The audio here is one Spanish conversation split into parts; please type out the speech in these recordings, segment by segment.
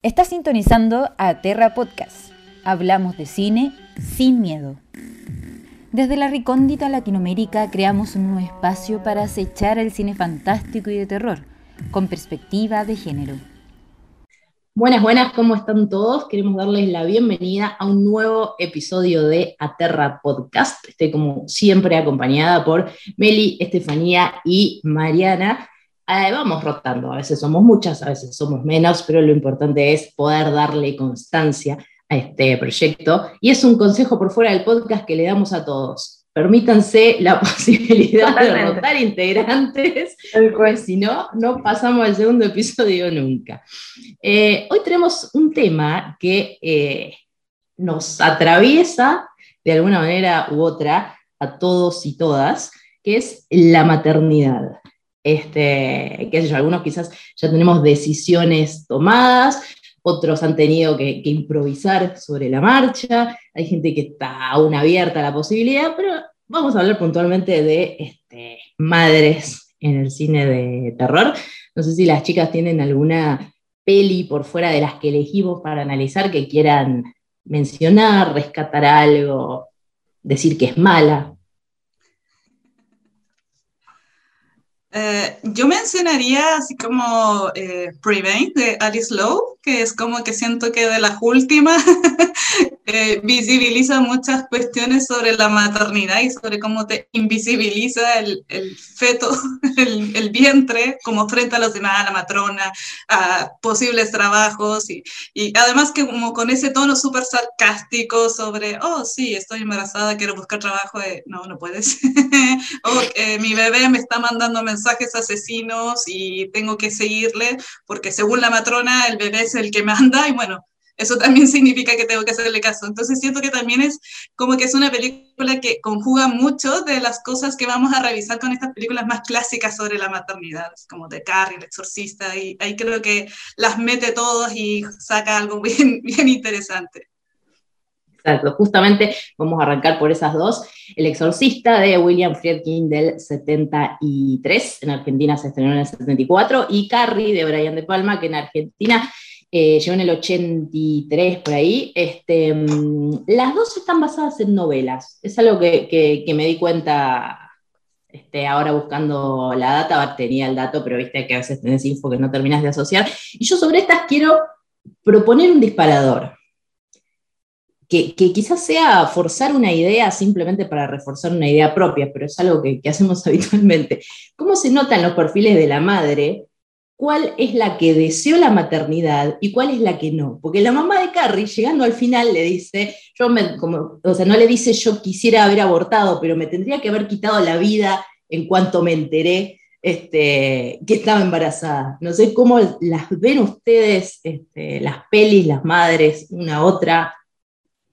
Estás sintonizando a Terra Podcast. Hablamos de cine sin miedo. Desde la recóndita Latinoamérica creamos un nuevo espacio para acechar el cine fantástico y de terror, con perspectiva de género. Buenas, buenas, ¿cómo están todos? Queremos darles la bienvenida a un nuevo episodio de Aterra Podcast. Estoy como siempre acompañada por Meli, Estefanía y Mariana. Eh, vamos rotando, a veces somos muchas, a veces somos menos, pero lo importante es poder darle constancia a este proyecto. Y es un consejo por fuera del podcast que le damos a todos. Permítanse la posibilidad de rotar integrantes, porque si no, no pasamos al segundo episodio nunca. Eh, hoy tenemos un tema que eh, nos atraviesa de alguna manera u otra a todos y todas, que es la maternidad. Este, qué sé algunos quizás ya tenemos decisiones tomadas, otros han tenido que, improvisar sobre la marcha, hay gente que está aún abierta a la posibilidad, pero vamos a hablar puntualmente de este, madres en el cine de terror. No sé si las chicas tienen alguna peli por fuera de las que elegimos para analizar que quieran mencionar, rescatar algo, decir que es mala. Eh, yo mencionaría así como eh, Prevent de Alice Lowe, que es como que siento que de las últimas eh, visibiliza muchas cuestiones sobre la maternidad y sobre cómo te invisibiliza el, el feto, el, el, vientre, como frente a los demás, a la matrona, a posibles trabajos y, y además que como con ese tono súper sarcástico sobre, oh sí, estoy embarazada, quiero buscar trabajo, no, no puedes. oh, mi bebé me está mandando mensajes asesinos y tengo que seguirle porque según la matrona el bebé es el que manda y bueno, eso también significa que tengo que hacerle caso. Entonces siento que también es como que es una película que conjuga mucho de las cosas que vamos a revisar con estas películas más clásicas sobre la maternidad, como de Carrie, El Exorcista, y ahí creo que las mete todos y saca algo bien, bien interesante. Exacto, justamente vamos a arrancar por esas dos. El Exorcista de William Friedkin del 73, en Argentina se estrenó en el 74, y Carrie de Brian De Palma, que en Argentina eh, llegó en el 83 por ahí. Este, mm, las dos están basadas en novelas, es algo que, me di cuenta este, ahora buscando la data, tenía el dato, pero viste que a veces tenés info que no terminas de asociar. Y yo sobre estas quiero proponer un disparador que, quizás sea forzar una idea simplemente para reforzar una idea propia, pero es algo que, hacemos habitualmente. ¿Cómo se notan los perfiles de la madre? ¿Cuál es la que deseó la maternidad y cuál es la que no? Porque la mamá de Carrie, llegando al final, le dice, yo me, como, o sea, no le dice yo quisiera haber abortado, pero me tendría que haber quitado la vida en cuanto me enteré este, que estaba embarazada. No sé cómo las ven ustedes, este, las pelis, las madres, una otra,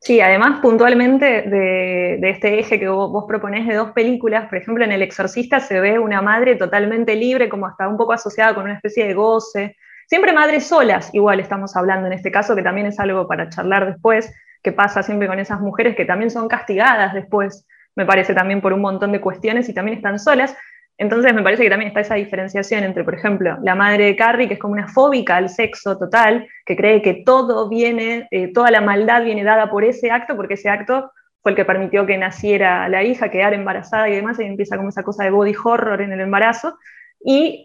Sí, además puntualmente de, este eje que vos, vos, proponés de dos películas, por ejemplo en El Exorcista se ve una madre totalmente libre, como hasta un poco asociada con una especie de goce. Siempre madres solas, igual estamos hablando en este caso, que también es algo para charlar después, que pasa siempre con esas mujeres que también son castigadas después, me parece también por un montón de cuestiones y también están solas, entonces me parece que también está esa diferenciación entre, por ejemplo, la madre de Carrie, que es como una fóbica al sexo total, que cree que todo viene, eh, toda la maldad viene dada por ese acto, porque ese acto fue el que permitió que naciera la hija, quedar embarazada y demás, y empieza como esa cosa de body horror en el embarazo. Y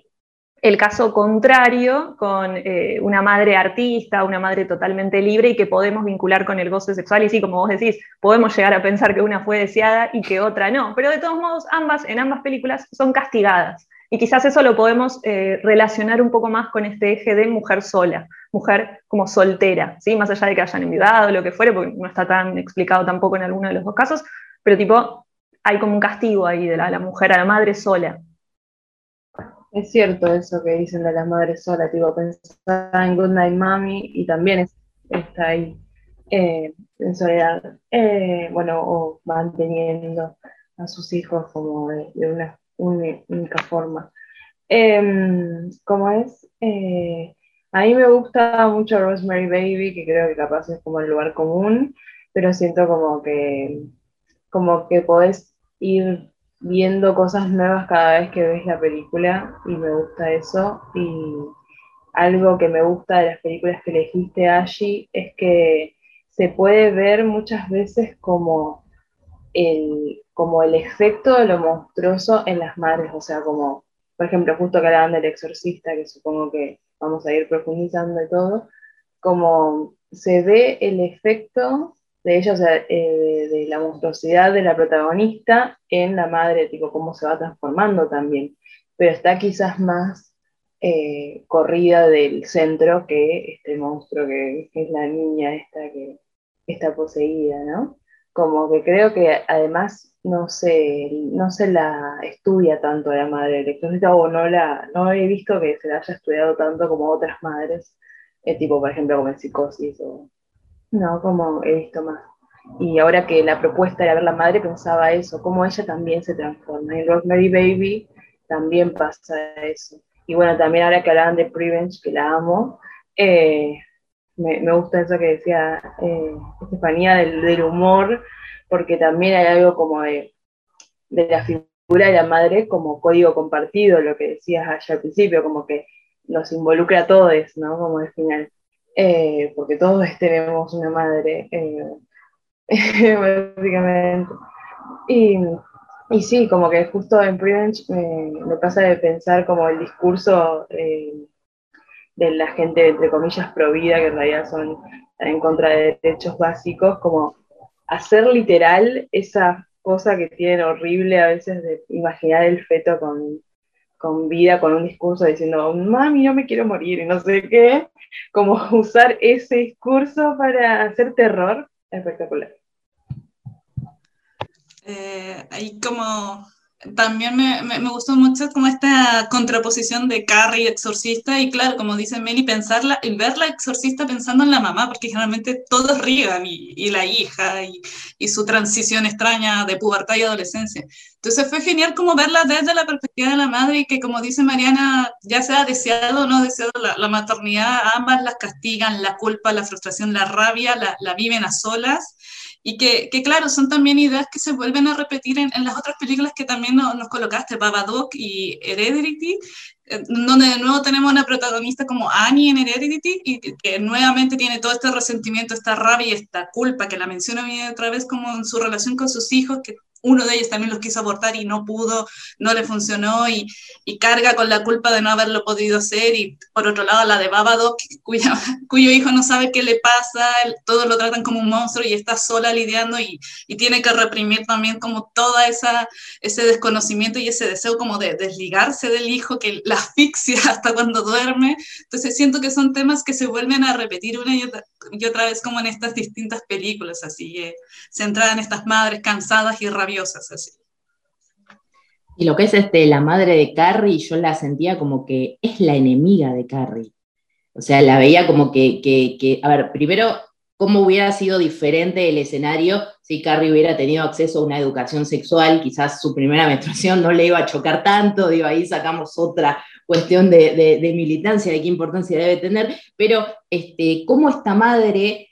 el caso contrario con eh, una madre artista, una madre totalmente libre y que podemos vincular con el goce sexual. Y sí, como vos decís, podemos llegar a pensar que una fue deseada y que otra no. Pero de todos modos, ambas, en ambas películas, son castigadas. Y quizás eso lo podemos eh, relacionar un poco más con este eje de mujer sola, mujer como soltera, ¿sí? más allá de que hayan enviudado o lo que fuere, porque no está tan explicado tampoco en alguno de los dos casos, pero tipo, hay como un castigo ahí de la mujer a la madre sola. Es cierto eso que dicen de las madres solas, tipo, pensar en Good Night Mommy y también está ahí eh, en soledad, eh, bueno, o manteniendo a sus hijos como de, una, única forma. Em, como es, eh, a mí me gusta mucho Rosemary Baby, que creo que capaz es como el lugar común, pero siento como que, como que podés ir viendo cosas nuevas cada vez que ves la película y me gusta eso. Y, algo que me gusta de las películas que elegiste allí es que se puede ver muchas veces como el, como el efecto de lo monstruoso en las madres, o sea, como, por ejemplo, justo que hablaban del exorcista, que supongo que vamos a ir profundizando de todo, como se ve el efecto de ella, o sea, eh, de la monstruosidad de la protagonista en la madre, tipo, cómo se va transformando también, pero está quizás más eh, corrida del centro que este monstruo que, es la niña esta que está poseída, ¿no? Como que creo que además no se, no se la estudia tanto a la madre electrónica o no, la, no he visto que se la haya estudiado tanto como otras madres, eh, tipo por ejemplo como en psicosis o no, como he visto más. Y ahora que la propuesta era ver la madre, pensaba eso, cómo ella también se transforma. En Rosemary Baby también pasa eso. Y bueno, también ahora que hablaban de Prevenge, que la amo, eh, me, me, gusta eso que decía eh, Estefanía del, del, humor, porque también hay algo como de, de, la figura de la madre como código compartido, lo que decías allá al principio, como que nos involucra a todos, ¿no? Como al final. Eh, porque todos tenemos una madre, eh, básicamente. Y y sí, como que justo en Prevenge me, pasa de pensar como el discurso eh, de la gente, entre comillas, pro vida, que en realidad son en contra de derechos básicos, como hacer literal esa cosa que tienen horrible a veces de imaginar el feto con, con vida, con un discurso diciendo, mami, no me quiero morir y no sé qué, como usar ese discurso para hacer terror, espectacular. Eh, como también me, me, gustó mucho como esta contraposición de Carrie exorcista y claro, como dice Meli, pensarla y verla exorcista pensando en la mamá, porque generalmente todos rían y, y la hija y, su transición extraña de pubertad y adolescencia. Entonces fue genial como verla desde la perspectiva de la madre y que como dice Mariana, ya sea deseado o no deseado la, maternidad, ambas las castigan, la culpa, la frustración, la rabia, la viven a solas y que, que, claro, son también ideas que se vuelven a repetir en, en las otras películas que también nos, nos colocaste, Babadook y Heredity, donde de nuevo tenemos una protagonista como Annie en Heredity y que, que, nuevamente tiene todo este resentimiento, esta rabia y esta culpa que la menciona otra vez como en su relación con sus hijos, que uno de ellos también los quiso abortar y no pudo, no le funcionó y, y, carga con la culpa de no haberlo podido hacer. Y por otro lado, la de Babadook, cuya, cuyo hijo no sabe qué le pasa, todos lo tratan como un monstruo y está sola lidiando y, y tiene que reprimir también como esa ese desconocimiento y ese deseo como de desligarse del hijo que la asfixia hasta cuando duerme. Entonces siento que son temas que se vuelven a repetir una y otra, y otra vez como en estas distintas películas, así, eh, centradas en estas madres cansadas y rabiosas Y lo que es este, la madre de Carrie, yo la sentía como que es la enemiga de Carrie. O sea, la veía como que, que, a ver, primero, ¿cómo hubiera sido diferente el escenario si Carrie hubiera tenido acceso a una educación sexual? Quizás su primera menstruación no le iba a chocar tanto, digo, ahí sacamos otra cuestión de militancia, de qué importancia debe tener, pero este, cómo esta madre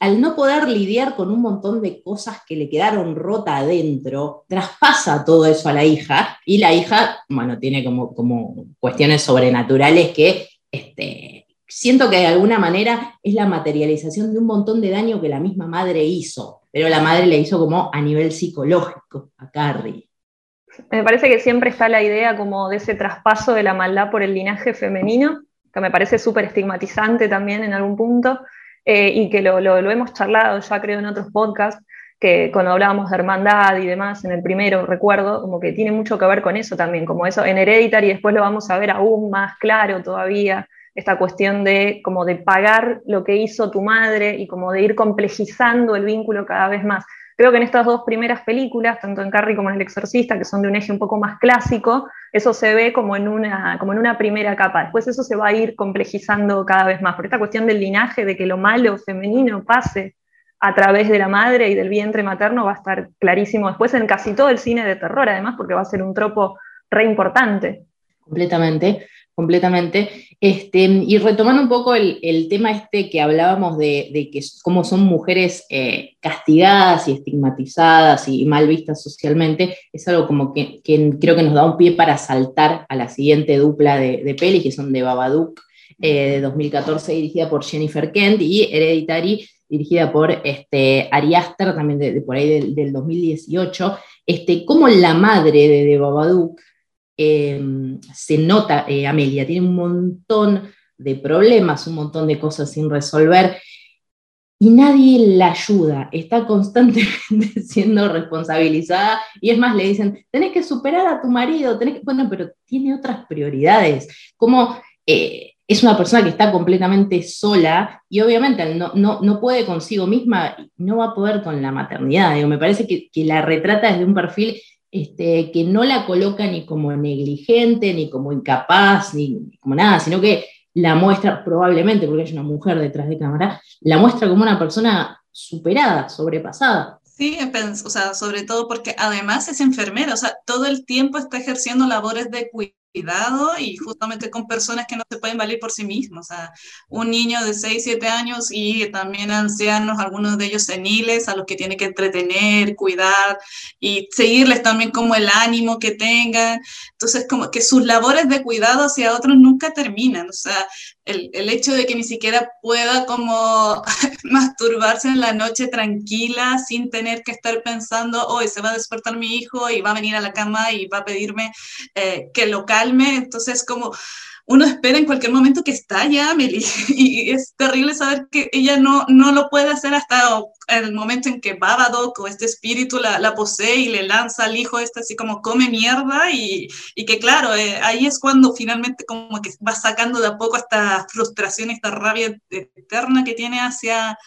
al no poder lidiar con un montón de cosas que le quedaron rota adentro, traspasa todo eso a la hija y la hija, bueno, tiene como, como cuestiones sobrenaturales que este, siento que de alguna manera es la materialización de un montón de daño que la misma madre hizo, pero la madre le hizo como a nivel psicológico a Carrie. Me parece que siempre está la idea como de ese traspaso de la maldad por el linaje femenino, que me parece súper estigmatizante también en algún punto eh, y que lo, lo, hemos charlado ya creo en otros podcasts, que cuando hablábamos de hermandad y demás, en el primero recuerdo, como que tiene mucho que ver con eso también, como eso en Hereditary, después lo vamos a ver aún más claro todavía, esta cuestión de como de pagar lo que hizo tu madre y como de ir complejizando el vínculo cada vez más. Creo que en estas dos primeras películas, tanto en Carrie como en El Exorcista, que son de un eje un poco más clásico, eso se ve como en, una, como en una primera capa. Después eso se va a ir complejizando cada vez más. Por esta cuestión del linaje, de que lo malo femenino pase a través de la madre y del vientre materno, va a estar clarísimo después en casi todo el cine de terror, además, porque va a ser un tropo re importante. Completamente completamente. Este, y retomando un poco el, el tema este que hablábamos de, de, que cómo son mujeres eh, castigadas y estigmatizadas y mal vistas socialmente, es algo como que, que, creo que nos da un pie para saltar a la siguiente dupla de, de pelis, que son de Babadook eh, de 2014 dirigida por Jennifer Kent y Hereditary dirigida por este, Ari Aster, también de, por ahí del, 2018, este, como la madre de, de Babadook em, se nota, eh, Amelia, tiene un montón de problemas, un montón de cosas sin resolver y nadie la ayuda, está constantemente siendo responsabilizada y es más, le dicen, tenés que superar a tu marido, tenés que, bueno, pero tiene otras prioridades, como eh, es una persona que está completamente sola y obviamente no, no, puede consigo misma, no va a poder con la maternidad, Digo, me parece que, la retrata desde un perfil este, que no la coloca ni como negligente, ni como incapaz, ni como nada, sino que la muestra, probablemente porque hay una mujer detrás de cámara, la muestra como una persona superada, sobrepasada. Sí, o sea, sobre todo porque además es enfermera, o sea, todo el tiempo está ejerciendo labores de cuidado cuidado y justamente con personas que no se pueden valer por sí mismos. O sea, un niño de 6, 7 años y también ancianos, algunos de ellos seniles, a los que tiene que entretener, cuidar y seguirles también como el ánimo que tengan. Entonces, como que sus labores de cuidado hacia otros nunca terminan. O sea, el, el, hecho de que ni siquiera pueda como masturbarse en la noche tranquila sin tener que estar pensando, hoy se va a despertar mi hijo y va a venir a la cama y va a pedirme eh, que lo calme. Entonces, como uno espera en cualquier momento que estalle Amelie. Y es terrible saber que ella no, no lo puede hacer hasta el momento en que Babadook o este espíritu la, la posee y le lanza al hijo este así como come mierda y, y que claro, eh, ahí es cuando finalmente como que va sacando de a poco esta frustración, esta rabia eterna que tiene hacia,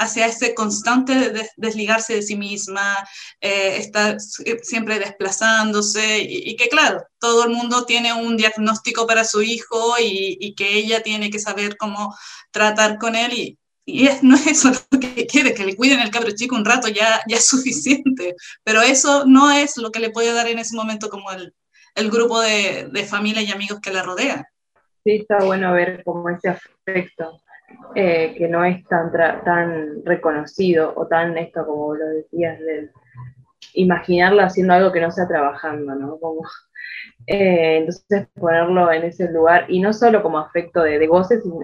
hacia ese constante desligarse de sí misma, eh, estar siempre desplazándose y, que claro, todo el mundo tiene un diagnóstico para su hijo y, que ella tiene que saber cómo tratar con él y, no es eso lo que quiere, que le cuiden el cabro chico un rato ya, ya es suficiente, pero eso no es lo que le puede dar en ese momento como el, grupo de, de familia y amigos que la rodean. Sí, está bueno ver como ese afecto eh, que no es tan, tan reconocido o tan esto como lo decías, de imaginarlo haciendo algo que no sea trabajando, ¿no? Como, eh, entonces ponerlo en ese lugar, y no solo como afecto de, de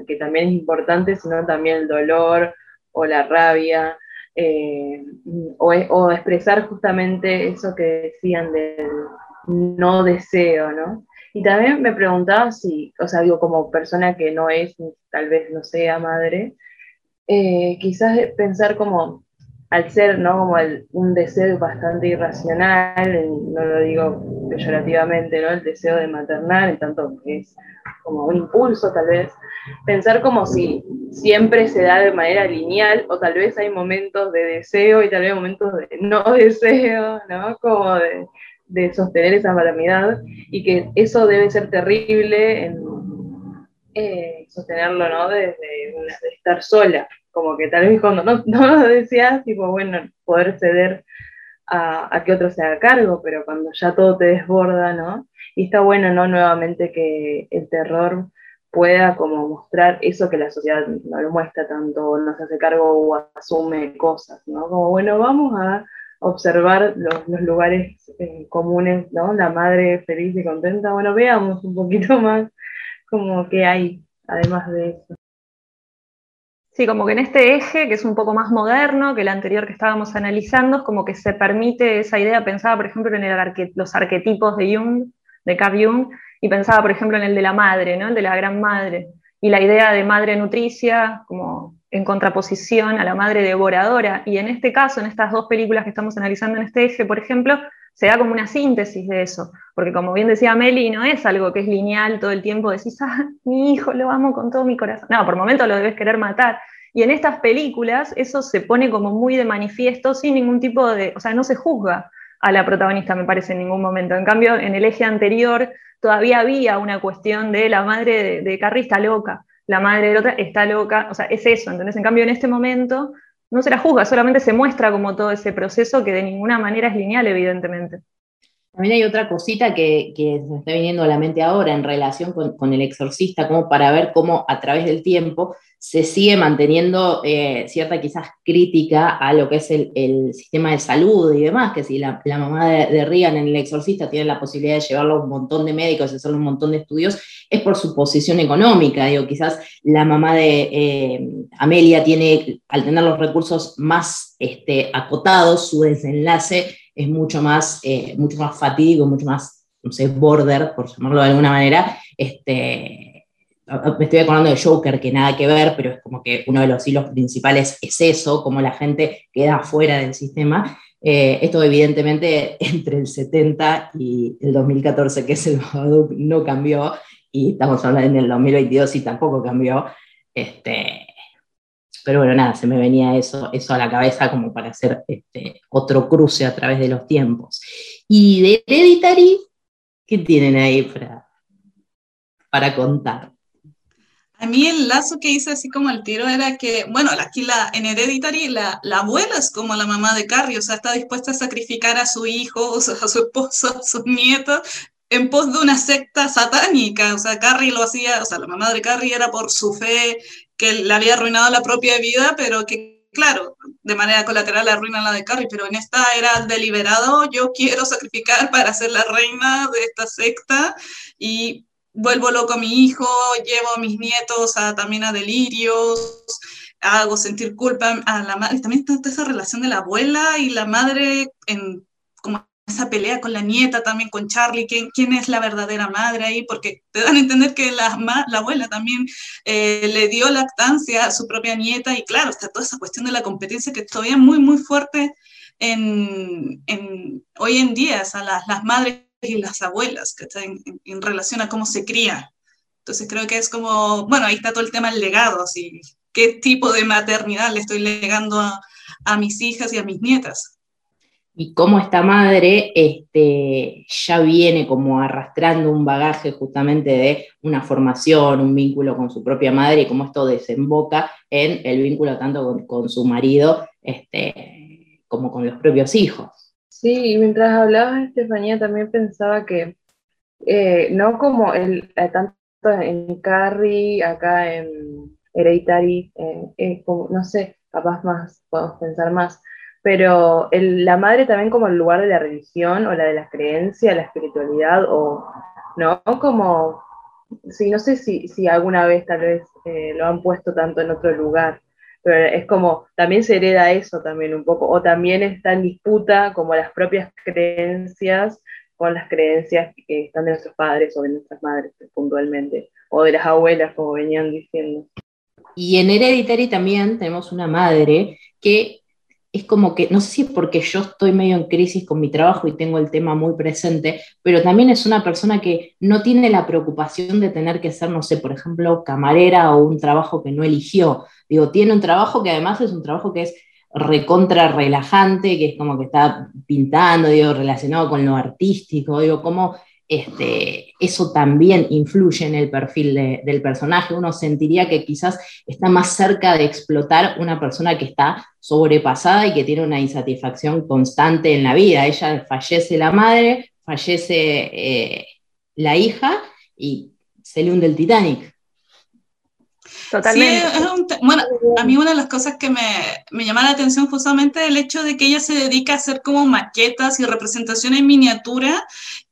que también es importante, sino también el dolor o la rabia, eh, o, o, expresar justamente eso que decían del no deseo, ¿no? Y también me preguntaba si, o sea, digo, como persona que no es, tal vez no sea madre, eh, quizás pensar como, al ser, ¿no? Como un deseo bastante irracional, no lo digo peyorativamente, ¿no? El deseo de maternar, en tanto que es como un impulso tal vez, pensar como si siempre se da de manera lineal o tal vez hay momentos de deseo y tal vez momentos de no deseo, ¿no? Como de, de sostener esa maternidad y que eso debe ser terrible en eh, sostenerlo, ¿no? Desde de estar sola, como que tal vez cuando no, no lo decías, tipo, bueno, poder ceder a, a, que otro se haga cargo, pero cuando ya todo te desborda, ¿no? Y está bueno, ¿no? Nuevamente que el terror pueda como mostrar eso que la sociedad no lo muestra tanto, no se hace cargo o asume cosas, ¿no? Como, bueno, vamos a observar los, lugares eh, comunes, ¿no? La madre feliz y contenta. Bueno, veamos un poquito más como que hay, además de eso. Sí, como que en este eje, que es un poco más moderno que el anterior que estábamos analizando, es como que se permite esa idea, pensaba por ejemplo en el los arquetipos de Jung, de Carl Jung, y pensaba por ejemplo en el de la madre, ¿no? el de la gran madre, y la idea de madre nutricia, como en contraposición a la madre devoradora. Y en este caso, en estas dos películas que estamos analizando en este eje, por ejemplo, se da como una síntesis de eso, porque como bien decía Meli, no es algo que es lineal todo el tiempo, decís, ah, mi hijo lo amo con todo mi corazón. No, por momentos lo debes querer matar. Y en estas películas eso se pone como muy de manifiesto sin ningún tipo de, o sea, no se juzga a la protagonista, me parece, en ningún momento. En cambio, en el eje anterior todavía había una cuestión de la madre de, de Carrie está loca la madre de otra está loca, o sea, es eso, entonces en cambio en este momento no se la juzga, solamente se muestra como todo ese proceso que de ninguna manera es lineal, evidentemente. También hay otra cosita que, se está viniendo a la mente ahora en relación con, el exorcista, como para ver cómo a través del tiempo se sigue manteniendo eh, cierta quizás crítica a lo que es el, sistema de salud y demás, que si la, mamá de, de, en el exorcista tiene la posibilidad de llevarlo a un montón de médicos y hacerle un montón de estudios, es por su posición económica. Digo, quizás la mamá de eh, Amelia tiene, al tener los recursos más este, acotados, su desenlace es mucho más, eh, mucho más fatídico, mucho más, no sé, border, por llamarlo de alguna manera. Este, me estoy acordando de Joker, que nada que ver, pero es como que uno de los hilos principales es eso, como la gente queda fuera del sistema. Eh, esto evidentemente entre el 70 y el 2014, que es el no cambió, y estamos hablando en el 2022 y tampoco cambió. Este, pero bueno, nada, se me venía eso, eso a la cabeza como para hacer este, otro cruce a través de los tiempos. Y de Hereditary, ¿qué tienen ahí para, para contar? A mí el lazo que hice así como el tiro era que, bueno, aquí la, en Hereditary la, la, abuela es como la mamá de Carrie, o sea, está dispuesta a sacrificar a su hijo, a su esposo, a sus nietos, en pos de una secta satánica. O sea, Carrie lo hacía, o sea, la mamá de Carrie era por su fe que le había arruinado la propia vida, pero que, claro, de manera colateral le arruinan la de Carrie, pero en esta era deliberado, yo quiero sacrificar para ser la reina de esta secta y vuelvo loco a mi hijo, llevo a mis nietos a, también a delirios, hago sentir culpa a la madre. También está esa relación de la abuela y la madre en como esa pelea con la nieta, también con Charlie, quién, quién es la verdadera madre ahí, porque te dan a entender que la, la abuela también eh, le dio lactancia a su propia nieta y claro, está toda esa cuestión de la competencia que todavía muy, muy fuerte en, hoy en día, a las, las, madres y las abuelas, que en, en, relación a cómo se cría. Entonces creo que es como, bueno, ahí está todo el tema del legado, así, qué tipo de maternidad le estoy legando a mis hijas y a mis nietas y cómo esta madre este, ya viene como arrastrando un bagaje justamente de una formación, un vínculo con su propia madre y cómo esto desemboca en el vínculo tanto con, su marido este, como con los propios hijos. Sí, y mientras hablabas, Estefanía, también pensaba que eh, no como el, eh, tanto en Carrie, acá en Hereditary, eh, no sé, capaz más, podemos pensar más, pero la madre también como el lugar de la religión o la de la creencia, la espiritualidad, o no como, sí, no sé si, si alguna vez tal vez eh, lo han puesto tanto en otro lugar, pero es como, también se hereda eso también un poco, o también está en disputa como las propias creencias con las creencias que están de nuestros padres o de nuestras madres puntualmente, o de las abuelas, como venían diciendo. Y en Hereditary también tenemos una madre que es como que, no sé si es porque yo estoy medio en crisis con mi trabajo y tengo el tema muy presente, pero también es una persona que no tiene la preocupación de tener que ser, no sé, por ejemplo, camarera o un trabajo que no eligió. Digo, tiene un trabajo que además es un trabajo que es recontra relajante, que es como que está pintando, digo, relacionado con lo artístico, digo, como este, eso también influye en el perfil del personaje. Uno sentiría que quizás está más cerca de explotar una persona que está sobrepasada y que tiene una insatisfacción constante en la vida. Ella fallece la madre, fallece eh, la hija y se le hunde el Titanic. Totalmente. bueno, a mí una de las cosas que me, me, llama la atención justamente es el hecho de que ella se dedica a hacer como maquetas y representaciones en miniatura.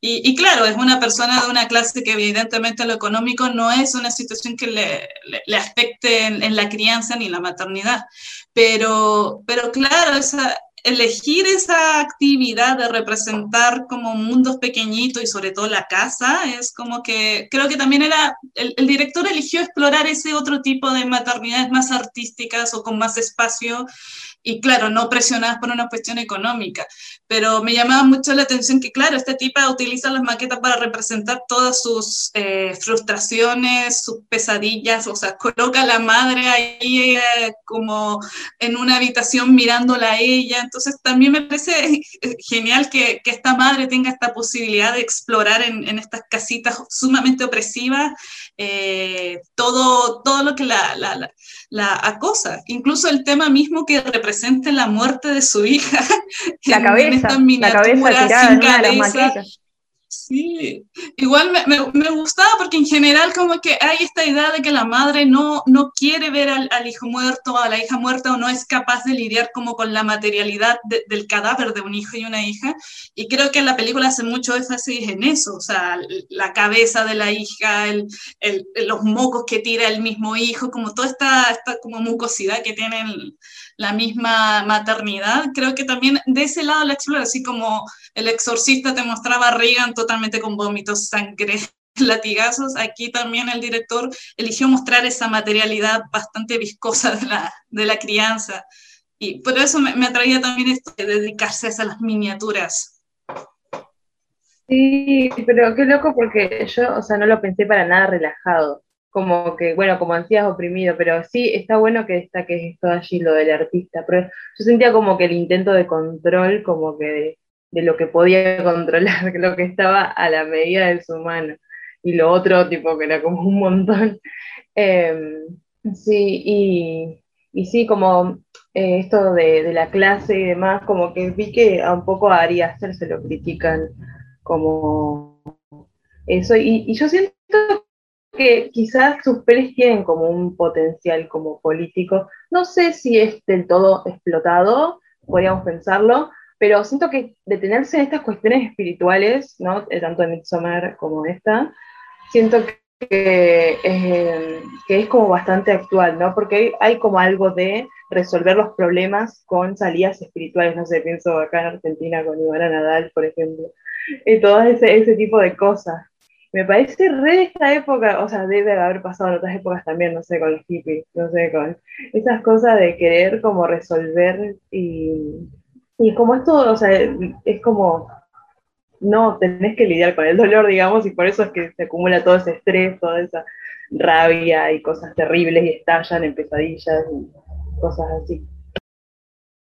Y, claro, es una persona de una clase que evidentemente lo económico no es una situación que le, le, afecte en, en, la crianza ni la maternidad. Pero, pero claro, esa, elegir esa actividad de representar como mundos pequeñitos y sobre todo la casa, es como que creo que también era, el, director eligió explorar ese otro tipo de maternidades más artísticas o con más espacio y claro, no presionadas por una cuestión económica. Pero me llamaba mucho la atención que, claro, este tipo utiliza las maquetas para representar todas sus eh, frustraciones, sus pesadillas, o sea, coloca a la madre ahí eh, como en una habitación mirándola a ella. Entonces, también me parece genial que, que esta madre tenga esta posibilidad de explorar en, en estas casitas sumamente opresivas eh, todo, todo lo que la, la, la acosa, incluso el tema mismo que representa la muerte de su hija la cabeza, cabeza, en miniatura, sin cabeza. Sí, igual me, me, gustaba porque en general como que hay esta idea de que la madre no, no quiere ver al, al hijo muerto, a la hija muerta o no es capaz de lidiar como con la materialidad del cadáver de un hijo y una hija. Y creo que la película hace mucho énfasis en eso, o sea, la cabeza de la hija, el, el, los mocos que tira el mismo hijo, como toda esta, esta como mucosidad que tienen la misma maternidad. Creo que también de ese lado la explora, así como el exorcista te mostraba a Reagan totalmente con vómitos, sangre, latigazos, aquí también el director eligió mostrar esa materialidad bastante viscosa de la, de la crianza. Y por eso me, me atraía también esto de dedicarse a esas miniaturas. Sí, pero qué loco porque yo, o sea, no lo pensé para nada relajado como que, bueno, como ansias oprimido, pero sí está bueno que destaque esto allí, lo del artista, pero yo sentía como que el intento de control, como que de, lo que podía controlar, lo que estaba a la medida de su mano, y lo otro, tipo, que era como un montón. Em, sí, y, y, sí, como eh, esto de, la clase y demás, como que vi que a un poco a Ari se lo critican como eso, y, y yo siento que quizás sus pelis tienen como un potencial como político. No sé si es del todo explotado, podríamos pensarlo, pero siento que detenerse en estas cuestiones espirituales, ¿no? Eh, tanto en Midsommar como esta, siento que, eh, que es como bastante actual, ¿no? Porque hay, como algo de resolver los problemas con salidas espirituales, no sé, pienso acá en Argentina con Ivana Nadal, por ejemplo, y todo ese, ese tipo de cosas me parece re de esta época, o sea, debe haber pasado en otras épocas también, no sé, con los hippies, no sé, con esas cosas de querer como resolver y, y como esto, o sea, es como, no, tenés que lidiar con el dolor, digamos, y por eso es que se acumula todo ese estrés, toda esa rabia y cosas terribles y estallan en pesadillas y cosas así.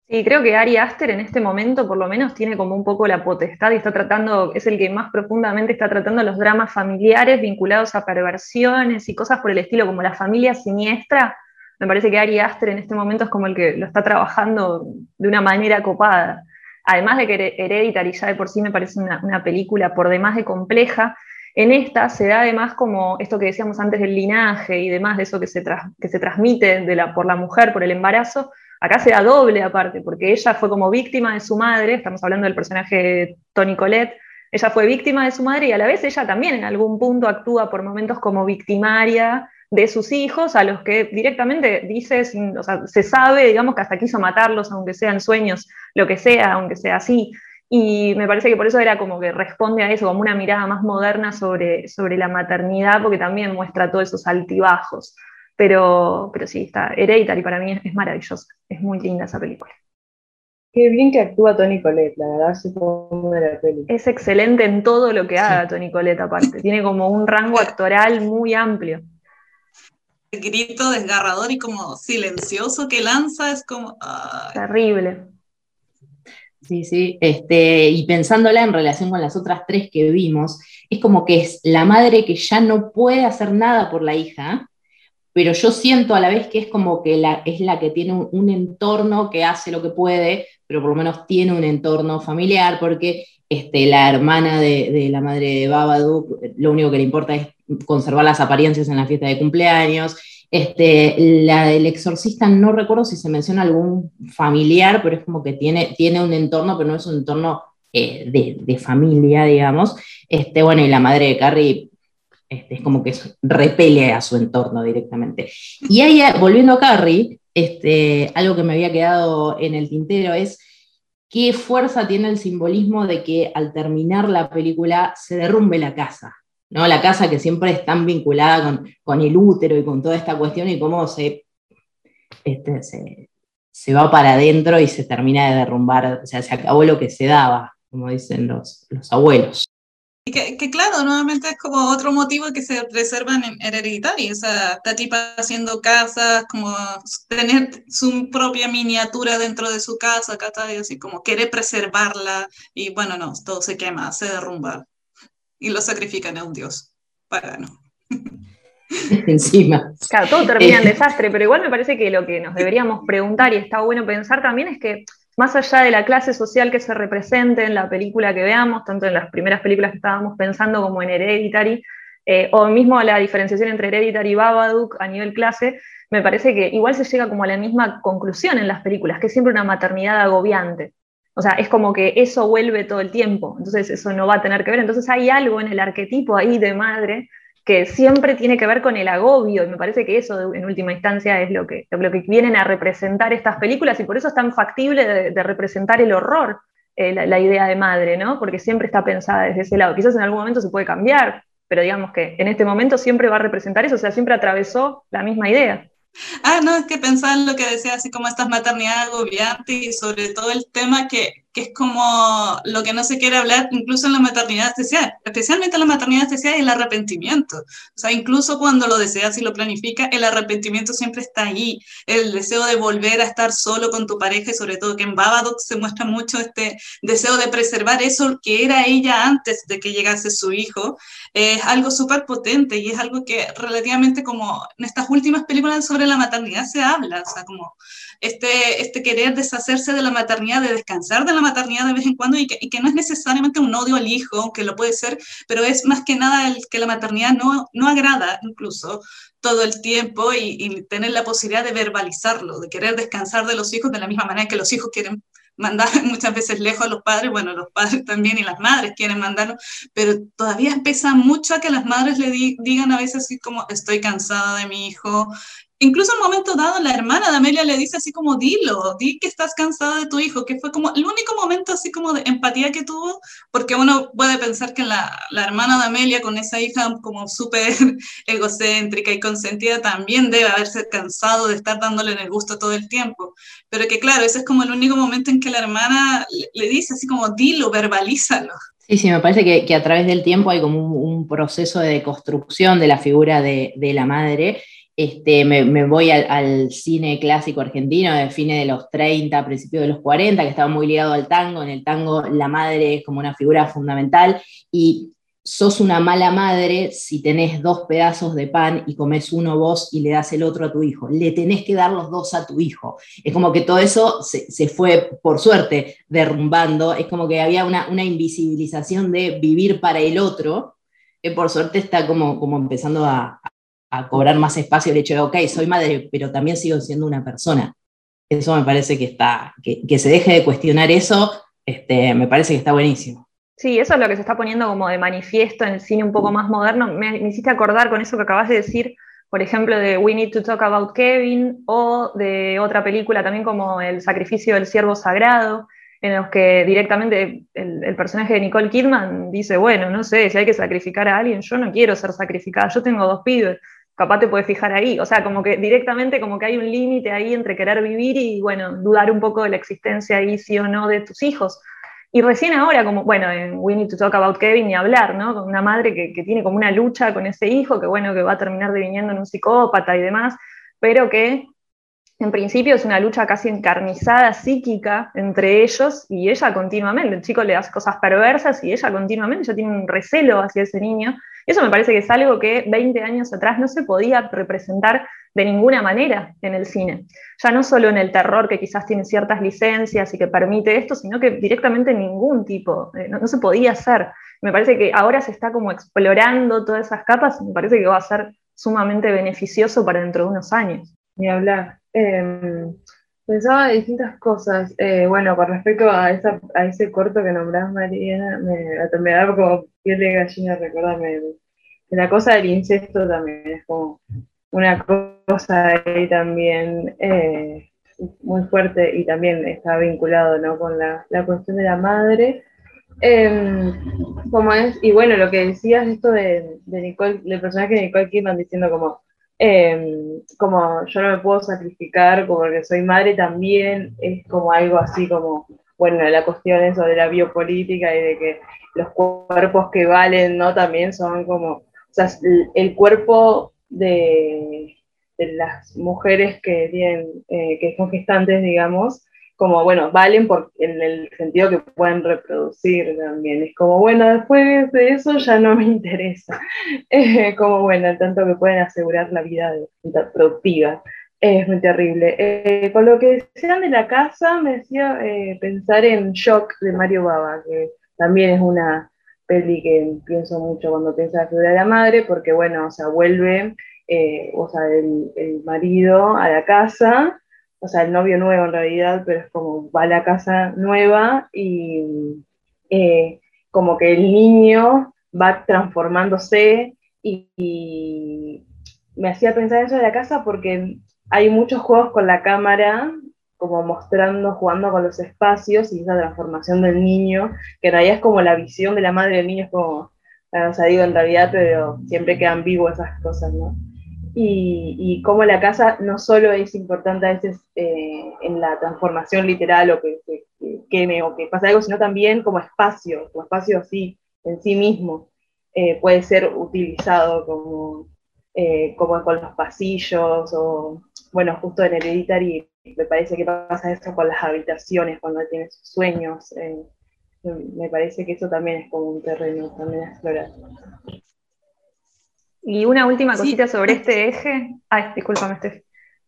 Sí, creo que Ari Aster en este momento por lo menos tiene como un poco la potestad y está tratando, es el que más profundamente está tratando los dramas familiares vinculados a perversiones y cosas por el estilo, como la familia siniestra. Me parece que Ari Aster en este momento es como el que lo está trabajando de una manera copada. Además de que Hereditary ya de por sí me parece una, película por demás de compleja, en esta se da además como esto que decíamos antes del linaje y demás de eso que se, que se transmite por la mujer, por el embarazo, Acá se da doble aparte, porque ella fue como víctima de su madre, estamos hablando del personaje Tony Colette, ella fue víctima de su madre y a la vez ella también en algún punto actúa por momentos como victimaria de sus hijos, a los que directamente dice, o sea, se sabe, digamos, que hasta quiso matarlos, aunque sean sueños, lo que sea, aunque sea así. Y me parece que por eso era como que responde a eso, como una mirada más moderna sobre, sobre la maternidad, porque también muestra todos esos altibajos. Pero, pero sí, está Hereditary para mí es, maravillosa, es muy linda esa película. Qué bien que actúa Tony Colette, la verdad, se de la peli. Es excelente en todo lo que haga Tony Colette aparte, tiene como un rango actoral muy amplio. El grito desgarrador y como silencioso que lanza es como... Terrible. Sí, sí, este, y pensándola en relación con las otras tres que vimos, es como que es la madre que ya no puede hacer nada por la hija, pero yo siento a la vez que es como que la, es la que tiene un, entorno que hace lo que puede, pero por lo menos tiene un entorno familiar, porque este, la hermana de, la madre de Babadook, lo único que le importa es conservar las apariencias en la fiesta de cumpleaños. Este, la del exorcista, no recuerdo si se menciona algún familiar, pero es como que tiene, tiene un entorno, pero no es un entorno eh, de, de, familia, digamos. Este, bueno, y la madre de Carrie este, es como que repele a su entorno directamente. Y ahí, volviendo a Carrie, este, algo que me había quedado en el tintero es qué fuerza tiene el simbolismo de que al terminar la película se derrumbe la casa, ¿no? La casa que siempre es tan vinculada con, con el útero y con toda esta cuestión y cómo se, este, se, se, va para adentro y se termina de derrumbar, o sea, se acabó lo que se daba, como dicen los, los abuelos. Y que, que, claro, nuevamente es como otro motivo que se reservan en Hereditary, o sea, esta tipa haciendo casas, como tener su propia miniatura dentro de su casa, acá está, así como quiere preservarla, y bueno, no, todo se quema, se derrumba, y lo sacrifican a un dios pagano. Encima. Claro, todo termina en eh. desastre, pero igual me parece que lo que nos deberíamos preguntar, y está bueno pensar también, es que más allá de la clase social que se represente en la película que veamos, tanto en las primeras películas que estábamos pensando como en Hereditary, eh, o mismo la diferenciación entre Hereditary y Babadook a nivel clase, me parece que igual se llega como a la misma conclusión en las películas, que es siempre una maternidad agobiante. O sea, es como que eso vuelve todo el tiempo, entonces eso no va a tener que ver. Entonces hay algo en el arquetipo ahí de madre que siempre tiene que ver con el agobio, y me parece que eso en última instancia es lo que, lo que vienen a representar estas películas, y por eso es tan factible de, representar el horror, eh, la, idea de madre, ¿no? Porque siempre está pensada desde ese lado. Quizás en algún momento se puede cambiar, pero digamos que en este momento siempre va a representar eso, o sea, siempre atravesó la misma idea. Ah, no, es que pensaba en lo que decía, así como estas maternidades agobiantes y sobre todo el tema que, que es como lo que no se quiere hablar incluso en la maternidad especial, especialmente en la maternidad especial y el arrepentimiento. O sea, incluso cuando lo deseas y lo planificas, el arrepentimiento siempre está ahí, el deseo de volver a estar solo con tu pareja y sobre todo que en Babadook se muestra mucho este deseo de preservar eso que era ella antes de que llegase su hijo, es algo súper potente y es algo que relativamente como en estas últimas películas sobre la maternidad se habla, o sea, como este, este querer deshacerse de la maternidad, de descansar de la maternidad de vez en cuando y que, no es necesariamente un odio al hijo, que lo puede ser, pero es más que nada el que la maternidad no, no agrada incluso todo el tiempo y, y, tener la posibilidad de verbalizarlo, de querer descansar de los hijos de la misma manera que los hijos quieren mandar muchas veces lejos a los padres, bueno, los padres también y las madres quieren mandarlo, pero todavía pesa mucho a que las madres le digan a veces así como estoy cansada de mi hijo, incluso en un momento dado la hermana de Amelia le dice así como dilo, di que estás cansada de tu hijo, que fue como el único momento así como de empatía que tuvo, porque uno puede pensar que la, la hermana de Amelia con esa hija como súper egocéntrica y consentida también debe haberse cansado de estar dándole en el gusto todo el tiempo, pero que claro, ese es como el único momento en que la hermana le, dice así como dilo, verbalízalo. Sí, sí, me parece que, que a través del tiempo hay como un, un proceso de deconstrucción de la figura de, de la madre este, me, voy al, cine clásico argentino de fines de los 30, principios de los 40, que estaba muy ligado al tango. En el tango la madre es como una figura fundamental y sos una mala madre si tenés dos pedazos de pan y comes uno vos y le das el otro a tu hijo. Le tenés que dar los dos a tu hijo. Es como que todo eso se, fue, por suerte, derrumbando. Es como que había una, una invisibilización de vivir para el otro, que por suerte está como, como empezando a, cobrar más espacio el hecho de, ok, soy madre, pero también sigo siendo una persona. Eso me parece que está, que, se deje de cuestionar eso, este, me parece que está buenísimo. Sí, eso es lo que se está poniendo como de manifiesto en el cine un poco más moderno. Me, me, hiciste acordar con eso que acabas de decir, por ejemplo, de We Need to Talk About Kevin, o de otra película también como El sacrificio del siervo sagrado, en los que directamente el, personaje de Nicole Kidman dice, bueno, no sé, si hay que sacrificar a alguien, yo no quiero ser sacrificada, yo tengo dos pibes, capaz te puedes fijar ahí, o sea, como que directamente como que hay un límite ahí entre querer vivir y, bueno, dudar un poco de la existencia ahí, sí o no, de tus hijos. Y recién ahora, como, bueno, en We Need to Talk About Kevin, ni hablar, ¿no? Con una madre que, tiene como una lucha con ese hijo, que bueno, que va a terminar deviniendo en un psicópata y demás, pero que en principio es una lucha casi encarnizada, psíquica entre ellos y ella continuamente. El chico le hace cosas perversas y ella continuamente ya tiene un recelo hacia ese niño. Eso me parece que es algo que 20 años atrás no se podía representar de ninguna manera en el cine. Ya no solo en el terror, que quizás tiene ciertas licencias y que permite esto, sino que directamente ningún tipo, eh, no, no se podía hacer. Me parece que ahora se está como explorando todas esas capas y me parece que va a ser sumamente beneficioso para dentro de unos años. Ni hablar. Em, pensaba distintas cosas. Eh, bueno, con respecto a, esa, a ese corto que nombrás, María, me, da como piel de gallina recordarme. La cosa del incesto también es como una cosa ahí también eh, muy fuerte y también está vinculado ¿no? con la, cuestión de la madre. Eh, como es, y bueno, lo que decías, esto de, de Nicole, del personaje de Nicole Kidman diciendo como Em, como yo no me puedo sacrificar como que soy madre también, es como algo así como, bueno, la cuestión eso de la biopolítica y de que los cuerpos que valen, ¿no? También son como, el cuerpo de, de las mujeres que tienen, eh, que son gestantes, digamos, como, bueno, valen por, en el sentido que pueden reproducir también. Es como, bueno, después de eso ya no me interesa. como, bueno, tanto que pueden asegurar la vida productiva. Es muy terrible. Eh, con lo que decían de la casa, me decía eh, pensar en Shock de Mario Baba, que también es una peli que pienso mucho cuando pienso en la figura de la madre, porque bueno, o sea, vuelve, eh, o sea, el, el, marido a la casa, o sea, el novio nuevo en realidad, pero es como va a la casa nueva y como que el niño va transformándose y, y me hacía pensar eso de la casa porque hay muchos juegos con la cámara, como mostrando, jugando con los espacios y esa transformación del niño, que en realidad es como la visión de la madre del niño, es como, o sea, digo en realidad, pero siempre quedan vivos esas cosas, ¿no? Y, y cómo la casa no solo es importante a veces eh, en la transformación literal o que, queme o que pasa algo, sino también como espacio, como espacio así, en sí mismo, eh, puede ser utilizado como, eh, como con los pasillos o bueno, justo en Hereditary me parece que pasa eso con las habitaciones, cuando tiene sus sueños. Eh, me parece que eso también es como un terreno también a explorar. Y una última cosita sobre este eje. Ay, discúlpame, Steph.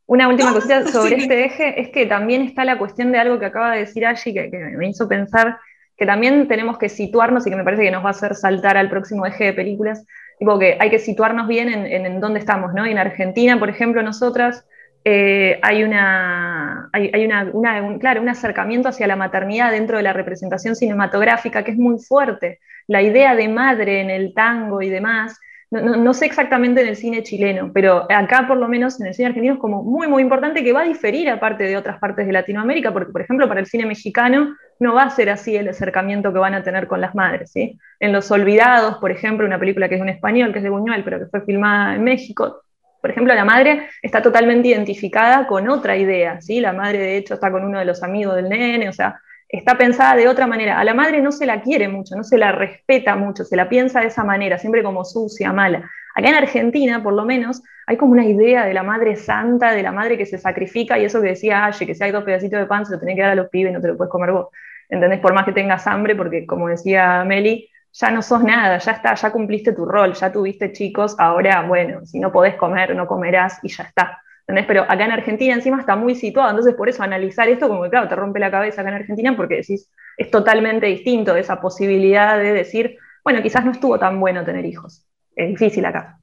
Una última cosita sobre este eje es que también está la cuestión de algo que acaba de decir Angie, que, que, me hizo pensar que también tenemos que situarnos y que me parece que nos va a hacer saltar al próximo eje de películas, tipo que hay que situarnos bien en, en, en dónde estamos, ¿no? Y en Argentina, por ejemplo, nosotras eh, hay, una, hay, una, un, claro, un acercamiento hacia la maternidad dentro de la representación cinematográfica que es muy fuerte. La idea de madre en el tango y demás, no, sé exactamente en el cine chileno, pero acá por lo menos en el cine argentino es como muy, muy importante que va a diferir aparte de otras partes de Latinoamérica, porque por ejemplo para el cine mexicano no va a ser así el acercamiento que van a tener con las madres. ¿sí? En Los Olvidados, por ejemplo, una película que es un español, que es de Buñuel, pero que fue filmada en México, por ejemplo, la madre está totalmente identificada con otra idea, ¿sí? La madre, de hecho, está con uno de los amigos del nene, o sea, está pensada de otra manera. A la madre no se la quiere mucho, no se la respeta mucho, se la piensa de esa manera, siempre como sucia, mala. Acá en Argentina, por lo menos, hay como una idea de la madre santa, de la madre que se sacrifica, y eso que decía Aye, que si hay dos pedacitos de pan se lo tenés que dar a los pibes, no te lo puedes comer vos. ¿Entendés? Por más que tengas hambre, porque como decía Meli, ya no sos nada, ya está, ya cumpliste tu rol, ya tuviste chicos, ahora, bueno, si no podés comer, no comerás y ya está. ¿Entendés? Pero acá en Argentina encima está muy situado, entonces por eso analizar esto como que, claro, te rompe la cabeza acá en Argentina porque decís, es totalmente distinto esa posibilidad de decir, bueno, quizás no estuvo tan bueno tener hijos. Es difícil acá.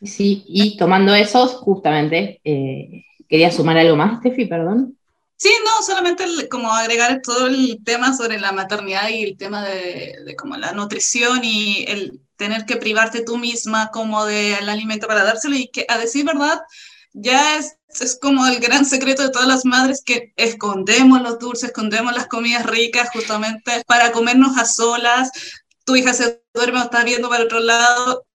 Sí, y tomando eso, justamente, eh, quería sumar algo más, Steffi, perdón. Sí, no, solamente como agregar todo el tema sobre la maternidad y el tema de, como la nutrición y el tener que privarte tú misma como del alimento para dárselo y que a decir verdad ya es, es como el gran secreto de todas las madres que escondemos los dulces, escondemos las comidas ricas justamente para comernos a solas, tu hija se duerme o está viendo para otro lado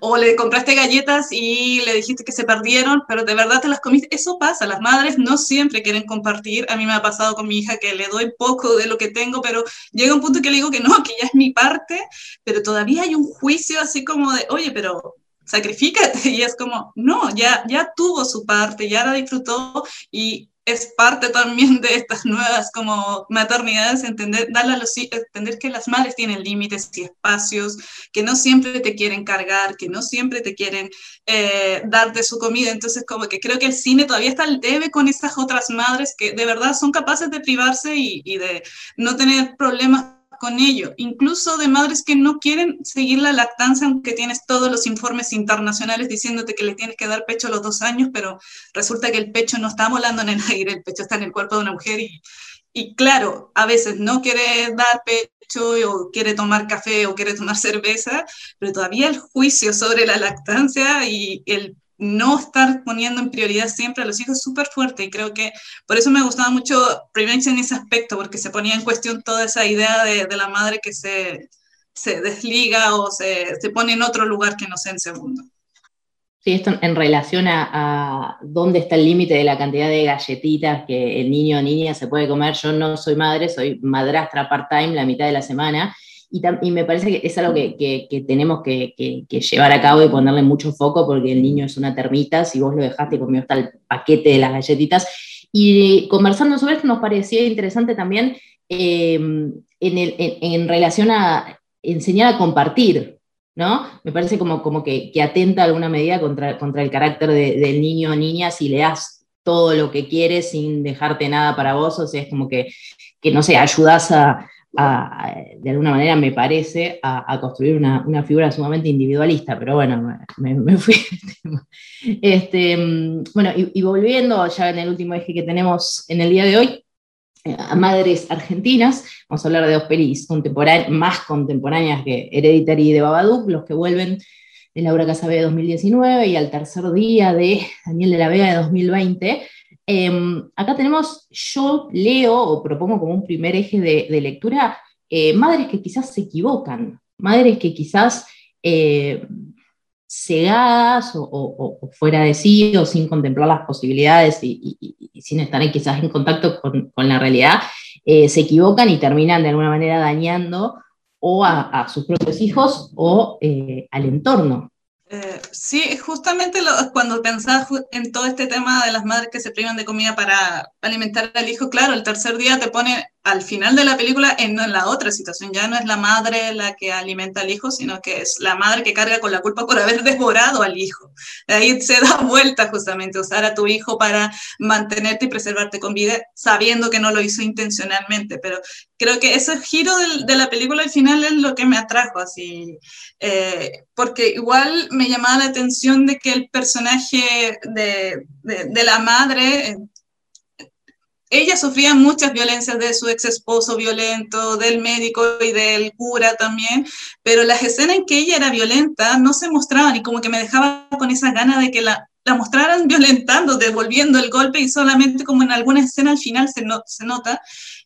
o le compraste galletas y le dijiste que se perdieron, pero de verdad te las comiste. Eso pasa, las madres no siempre quieren compartir. A mí me ha pasado con mi hija que le doy poco de lo que tengo, pero llega un punto que le digo que no, que ya es mi parte, pero todavía hay un juicio así como de, oye, pero sacrifícate. Y es como, no, ya, ya tuvo su parte, ya la disfrutó y es parte también de estas nuevas como maternidades, entender, darle los, entender que las madres tienen límites y espacios, que no siempre te quieren cargar, que no siempre te quieren eh, dar de su comida. Entonces, como que creo que el cine todavía está al debe con estas otras madres que de verdad son capaces de privarse y de no tener problemas con ello, incluso de madres que no quieren seguir la lactancia, aunque tienes todos los informes internacionales diciéndote que le tienes que dar pecho a los dos años, pero resulta que el pecho no está volando en el aire, el pecho está en el cuerpo de una mujer y, y claro, a veces no quiere dar pecho o quiere tomar café o quiere tomar cerveza, pero todavía el juicio sobre la lactancia y el no estar poniendo en prioridad siempre a los hijos súper fuerte y creo que por eso me gustaba mucho Primex en ese aspecto, porque se ponía en cuestión toda esa idea de, de la madre que se, se desliga o se, se, pone en otro lugar que no sea en segundo. Sí, esto en relación a, a dónde está el límite de la cantidad de galletitas que el niño o niña se puede comer. Yo no soy madre, soy madrastra part-time la mitad de la semana y, me parece que es algo que, tenemos que, llevar a cabo y ponerle mucho foco porque el niño es una termita, si vos lo dejaste conmigo está el paquete de las galletitas. Y conversando sobre esto nos parecía interesante también em, en, relación a enseñar a compartir, ¿no? Me parece como, como que, atenta alguna medida contra, contra el carácter del niño o niña si le das todo lo que quieres sin dejarte nada para vos, o sea, es como que, que no sé, ayudas a, de alguna manera, me parece, a, construir una, figura sumamente individualista, pero bueno, me, fui. este, bueno, y, volviendo ya en el último eje que tenemos en el día de hoy, eh, a madres argentinas, vamos a hablar de dos pelis más contemporáneas que Hereditary de Babadook, los que vuelven de Laura Casabé de 2019 y al tercer día de Daniel de la Vega de 2020. Em, acá tenemos, yo leo o propongo como un primer eje de, lectura, eh, madres que quizás se equivocan, madres que quizás eh, cegadas o, fuera de sí o sin contemplar las posibilidades y, sin estar quizás en contacto con, la realidad, eh, se equivocan y terminan de alguna manera dañando o a, sus propios hijos o al entorno. Eh, sí, justamente cuando pensás en todo este tema de las madres que se privan de comida para alimentar al hijo, claro, el tercer día te pone al final de la película en, la otra situación. Ya no es la madre la que alimenta al hijo, sino que es la madre que carga con la culpa por haber devorado al hijo. De ahí se da vuelta justamente usar a tu hijo para mantenerte y preservarte con vida, sabiendo que no lo hizo intencionalmente. Pero creo que ese giro de la película al final es lo que me atrajo, así. Eh, porque igual me llamaba la atención de que el personaje de, de la madre ella sufría muchas violencias de su ex esposo violento, del médico y del cura también, pero las escenas en que ella era violenta no se mostraban y como que me dejaba con esa gana de que la, la mostraran violentando, devolviendo el golpe y solamente como en alguna escena al final se, se nota.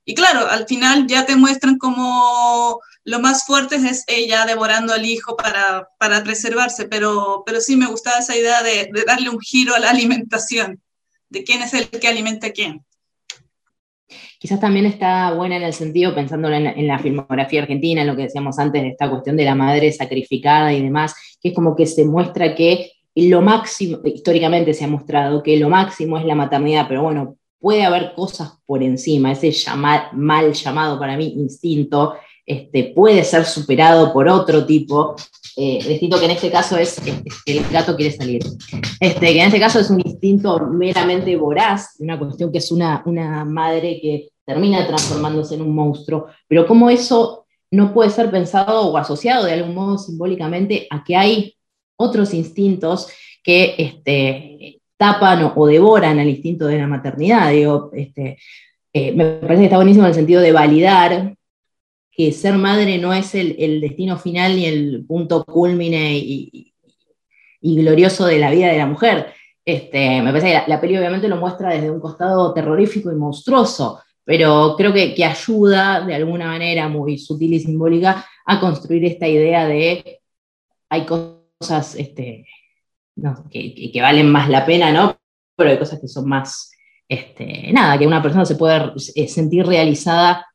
Y claro, al final ya te muestran como lo más fuerte es ella devorando al hijo para, para preservarse, pero, pero sí me gustaba esa idea de, de darle un giro a la alimentación, de quién es el que alimenta a quién quizás también está buena en el sentido, pensando en, la filmografía argentina, en lo que decíamos antes de esta cuestión de la madre sacrificada y demás, que es como que se muestra que lo máximo, históricamente se ha mostrado que lo máximo es la maternidad, pero bueno, puede haber cosas por encima, ese mal llamado para mí instinto, este, puede ser superado por otro tipo, eh, distinto que en este caso es, el gato quiere salir. Este, que en este caso es un instinto meramente voraz, una cuestión que es una, una madre que termina transformándose en un monstruo, pero cómo eso no puede ser pensado o asociado de algún modo simbólicamente a que hay otros instintos que este, tapan o, devoran el instinto de la maternidad. Este, eh, me parece que está buenísimo en el sentido de validar que ser madre no es el, destino final ni el punto culmine y, glorioso de la vida de la mujer. Este, me parece que la, la, peli obviamente lo muestra desde un costado terrorífico y monstruoso, pero creo que, que, ayuda de alguna manera muy sutil y simbólica a construir esta idea de hay cosas este, que, que, valen más la pena, ¿no? Pero hay cosas que son más, este, nada, que una persona se puede eh, sentir realizada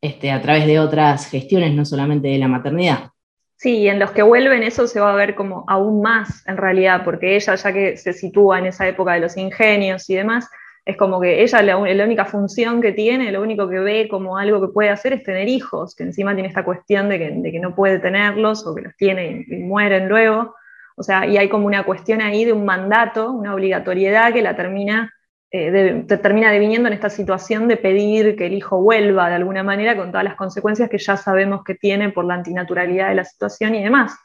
este, a través de otras gestiones, no solamente de la maternidad. Sí, en los que vuelven eso se va a ver como aún más en realidad, porque ella ya que se sitúa en esa época de los ingenios y demás, es como que ella la, única función que tiene, lo único que ve como algo que puede hacer es tener hijos, que encima tiene esta cuestión de que, no puede tenerlos o que los tiene y, mueren luego. O sea, y hay como una cuestión ahí de un mandato, una obligatoriedad que la termina, eh, termina deviniendo en esta situación de pedir que el hijo vuelva de alguna manera con todas las consecuencias que ya sabemos que tiene por la antinaturalidad de la situación y demás.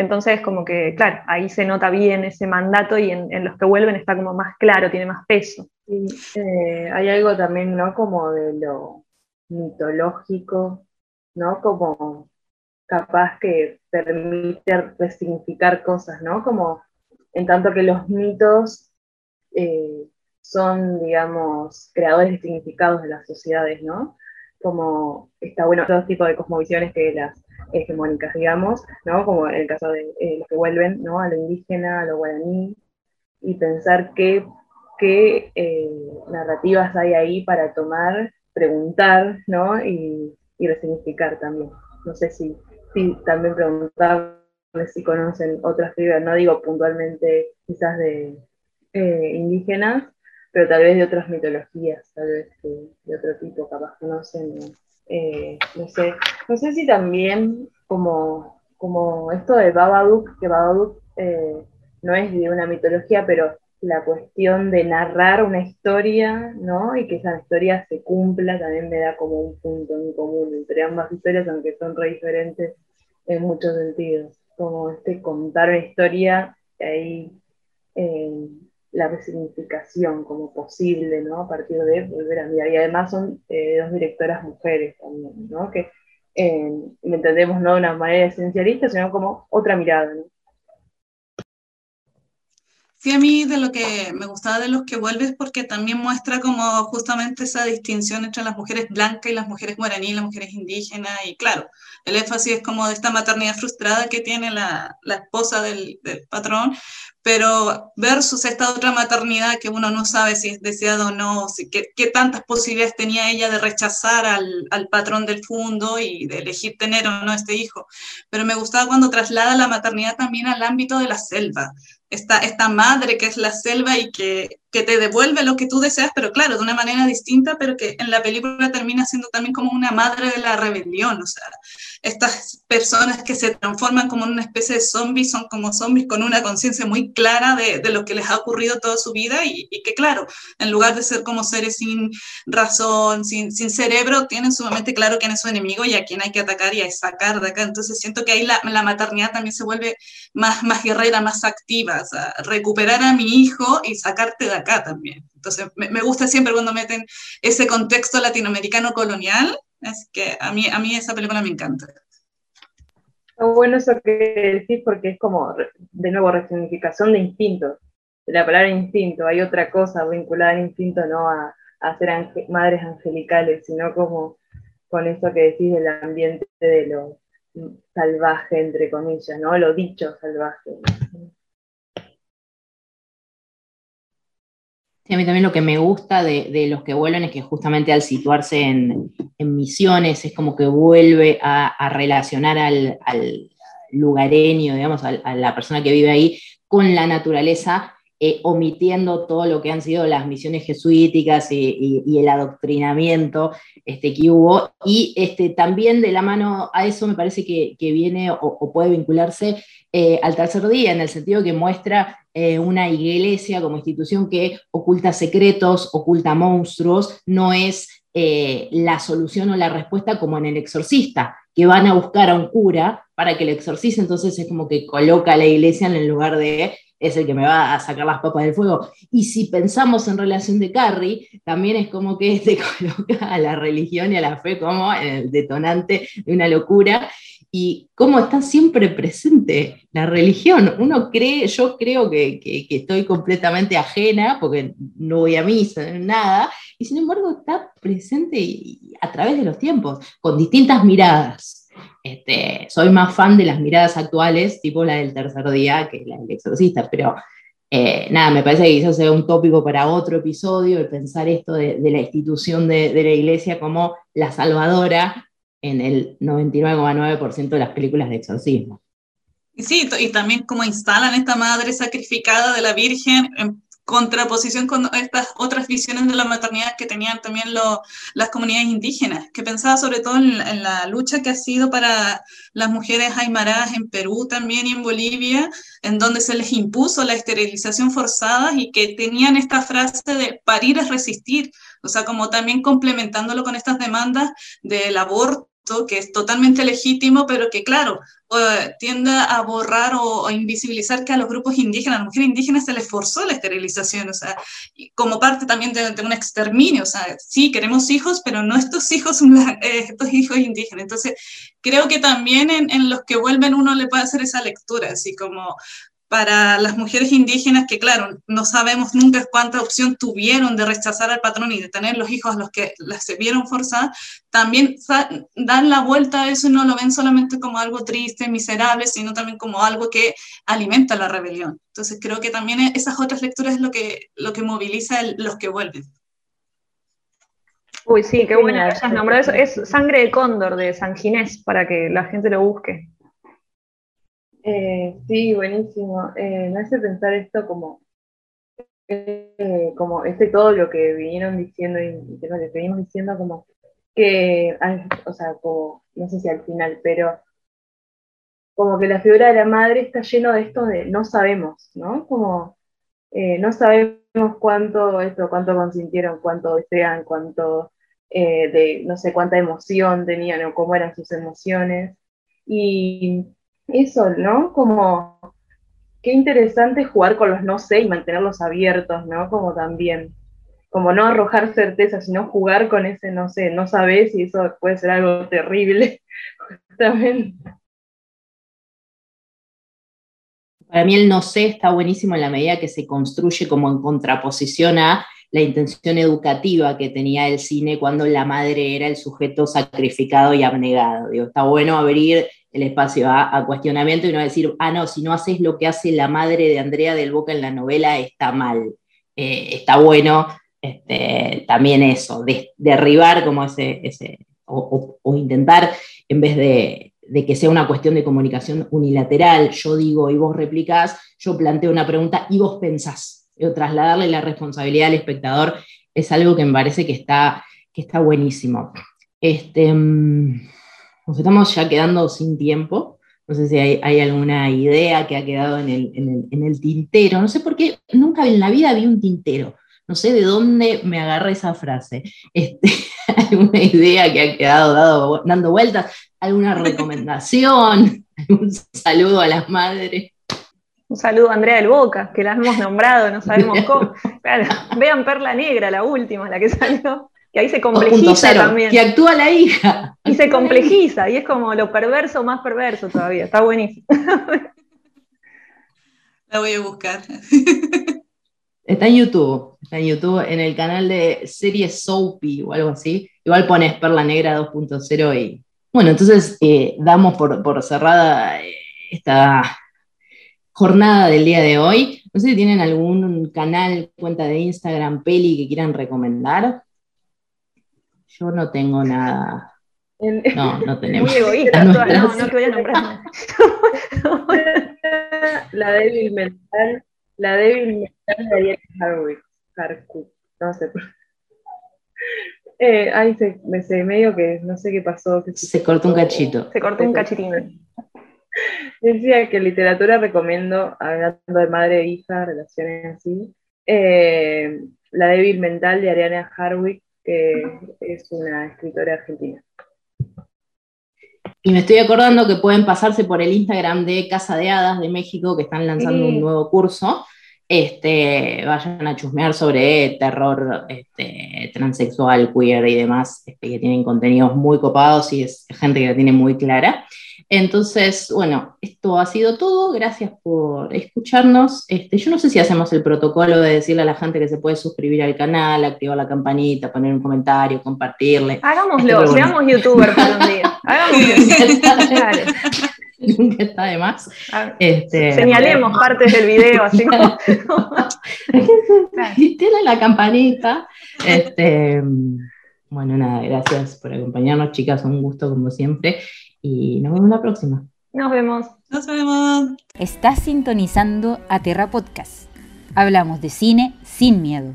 Entonces, como que, claro, ahí se nota bien ese mandato y en, los que vuelven está como más claro, tiene más peso. Eh, hay algo también, ¿no? Como de lo mitológico, ¿no? Como capaz que permite resignificar cosas, ¿no? Como en tanto que los mitos eh, son, digamos, creadores de significados de las sociedades, ¿no? Como está bueno todo tipo de cosmovisiones que las hegemónicas, digamos, ¿no? Como en el caso de eh, los que vuelven, ¿no? A lo indígena, a lo guaraní, y pensar qué, qué eh, narrativas hay ahí para tomar, preguntar, ¿no? Y, y resignificar también. No sé si, si también preguntarles si conocen otras figuras, no digo puntualmente quizás de eh, indígenas, pero tal vez de otras mitologías, tal vez de, otro tipo, capaz conocen, eh, no sé, no sé si también como como esto de Babadook, que Babadook eh, no es de una mitología, pero la cuestión de narrar una historia, ¿no? Y que esa historia se cumpla también me da como un punto en común entre ambas historias, aunque son re diferentes en muchos sentidos. Como este contar una historia, ahí eh, la resignificación como posible, ¿no? A partir de volver a mirar. Y además son eh, dos directoras mujeres también, ¿no? Que eh, entendemos no de una manera esencialista, sino como otra mirada, ¿no? Sí, a mí de lo que me gustaba de los que vuelves porque también muestra como justamente esa distinción entre las mujeres blancas y las mujeres guaraní, las mujeres indígenas, y claro, el énfasis es como de esta maternidad frustrada que tiene la, la esposa del, del, patrón, pero versus esta otra maternidad que uno no sabe si es deseada o no, si, qué, qué, tantas posibilidades tenía ella de rechazar al, al, patrón del fondo y de elegir tener o no este hijo. Pero me gustaba cuando traslada la maternidad también al ámbito de la selva, esta, esta madre que es la selva y que, que te devuelve lo que tú deseas, pero claro, de una manera distinta, pero que en la película termina siendo también como una madre de la rebelión, o sea, estas personas que se transforman como una especie de zombies son como zombies con una conciencia muy clara de, de, lo que les ha ocurrido toda su vida y, y, que claro, en lugar de ser como seres sin razón, sin, sin cerebro, tienen sumamente claro quién es su enemigo y a quién hay que atacar y a sacar de acá. Entonces siento que ahí la, la maternidad también se vuelve más, más guerrera, más activa, o sea, recuperar a mi hijo y sacarte de acá también. Entonces me gusta siempre cuando meten ese contexto latinoamericano colonial Así que a mí, a mí esa película me encanta. Bueno eso que decís porque es como, de nuevo, resignificación de instinto. La palabra instinto, hay otra cosa vinculada al instinto, no a, a ser madres angelicales, sino como con eso que decís del ambiente de lo salvaje, entre comillas, ¿no? Lo dicho salvaje. A mí también lo que me gusta de, de, los que vuelven es que justamente al situarse en, en misiones es como que vuelve a, relacionar al, al, lugareño, digamos, a, la persona que vive ahí con la naturaleza, eh, omitiendo todo lo que han sido las misiones jesuíticas y, el adoctrinamiento este, que hubo. Y este, también de la mano a eso me parece que, que viene o, o, puede vincularse eh, al tercer día, en el sentido que muestra eh, una iglesia como institución que oculta secretos, oculta monstruos, no es eh, la solución o la respuesta como en el exorcista, que van a buscar a un cura para que el exorcice, entonces es como que coloca a la iglesia en el lugar de es el que me va a sacar las papas del fuego. Y si pensamos en relación de Carrie, también es como que te coloca a la religión y a la fe como el detonante de una locura y cómo está siempre presente la religión. Uno cree, yo creo que, que, estoy completamente ajena porque no voy a misa, nada, y sin embargo está presente a través de los tiempos, con distintas miradas. Este, soy más fan de las miradas actuales, tipo la del tercer día, que la del exorcista, pero eh, nada, me parece que quizás sea un tópico para otro episodio, el pensar esto de, la institución de la iglesia como la salvadora, en el 99,9% de las películas de exorcismo. Sí, y también como instalan esta madre sacrificada de la Virgen en contraposición con estas otras visiones de la maternidad que tenían también lo, las comunidades indígenas, que pensaba sobre todo en, en, la lucha que ha sido para las mujeres aymaradas en Perú también y en Bolivia, en donde se les impuso la esterilización forzada y que tenían esta frase de parir es resistir, o sea, como también complementándolo con estas demandas del aborto que es totalmente legítimo, pero que, claro, uh, tiende a borrar o, o, invisibilizar que a los grupos indígenas, a las mujeres indígenas se les forzó la esterilización, o sea, como parte también de, de un exterminio, o sea, sí, queremos hijos, pero no estos hijos, eh, estos hijos indígenas. Entonces, creo que también en, en, los que vuelven uno le puede hacer esa lectura, así como para las mujeres indígenas que, claro, no sabemos nunca cuánta opción tuvieron de rechazar al patrón y de tener los hijos a los que las se vieron forzadas, también dan la vuelta a eso y no lo ven solamente como algo triste, miserable, sino también como algo que alimenta la rebelión. Entonces creo que también esas otras lecturas es lo que, lo que moviliza el, los que vuelven. Uy, sí, qué buena que hayas nombrado eso. Es Sangre de Cóndor de San Ginés, para que la gente lo busque. Eh, sí, buenísimo. Eh, me hace pensar esto como, eh, como este todo lo que vinieron diciendo y, que venimos diciendo, como que, o sea, como, no sé si al final, pero como que la figura de la madre está lleno de esto de no sabemos, ¿no? Como eh, no sabemos cuánto esto, cuánto consintieron, cuánto desean, cuánto de no sé cuánta emoción tenían o cómo eran sus emociones. Y eso, ¿no? Como qué interesante jugar con los no sé y mantenerlos abiertos, ¿no? Como también, como no arrojar certeza, sino jugar con ese no sé, no sabes y eso puede ser algo terrible, justamente. Para mí el no sé está buenísimo en la medida que se construye como en contraposición a la intención educativa que tenía el cine cuando la madre era el sujeto sacrificado y abnegado. Digo, está bueno abrir el espacio a, cuestionamiento y no decir, ah, no, si no haces lo que hace la madre de Andrea del Boca en la novela, está mal. Eh, está bueno este, también eso, derribar como ese, ese o, intentar, en vez de, de, que sea una cuestión de comunicación unilateral, yo digo y vos replicás, yo planteo una pregunta y vos pensás. O trasladarle la responsabilidad al espectador es algo que me parece que está, que está buenísimo. Este, mm, nos estamos ya quedando sin tiempo. No sé si hay, alguna idea que ha quedado en el, tintero. No sé por qué nunca en la vida vi un tintero. No sé de dónde me agarré esa frase. Este, ¿Alguna idea que ha quedado dando vueltas? ¿Alguna recomendación? ¿Un saludo a las madres? Un saludo a Andrea del Boca, que la hemos nombrado, no sabemos cómo. vean Perla Negra, la última, la que salió que ahí se complejiza también. Que actúa la hija. Y se complejiza, y es como lo perverso más perverso todavía, está buenísimo. La voy a buscar. Está en YouTube, está en YouTube, en el canal de series Soapy o algo así. Igual pones Perla Negra 2.0 y... Bueno, entonces eh, damos por, por cerrada eh, esta jornada del día de hoy. No sé si tienen algún canal, cuenta de Instagram, peli que quieran recomendar. Yo no tengo nada. No, no tenemos. Muy egoísta, no, no, te voy a nombrar. la débil mental, la débil mental de Ariel Harwick, no sé. Eh, ay, se, me sé medio que no sé qué pasó. Que se, cortó un cachito. Se cortó un cachitín. Decía que literatura recomiendo, hablando de madre e hija, relaciones así, eh, La débil mental de Ariana Harwick, que es una escritora argentina. Y me estoy acordando que pueden pasarse por el Instagram de Casa de Hadas de México, que están lanzando un nuevo curso. Este, vayan a chusmear sobre terror este, transexual, queer y demás, este, que tienen contenidos muy copados y es gente que la tiene muy clara. Entonces, bueno, esto ha sido todo. Gracias por escucharnos. Este, yo no sé si hacemos el protocolo de decirle a la gente que se puede suscribir al canal, activar la campanita, poner un comentario, compartirle. Hagámoslo, este, seamos youtubers por un día. Hagámoslo. Nunca está de más. Este, Señalemos partes del video, así como. Tiene la campanita. Este, bueno, nada, gracias por acompañarnos, chicas. Un gusto, como siempre y nos vemos la próxima. Nos vemos. Nos vemos. Estás sintonizando a Terra Podcast. Hablamos de cine sin miedo.